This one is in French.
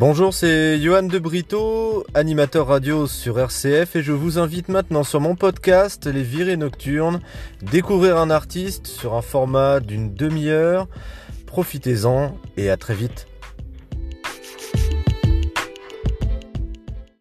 Bonjour, c'est Johan de Brito, animateur radio sur RCF et je vous invite maintenant sur mon podcast Les Virées Nocturnes, découvrir un artiste sur un format d'une demi-heure. Profitez-en et à très vite.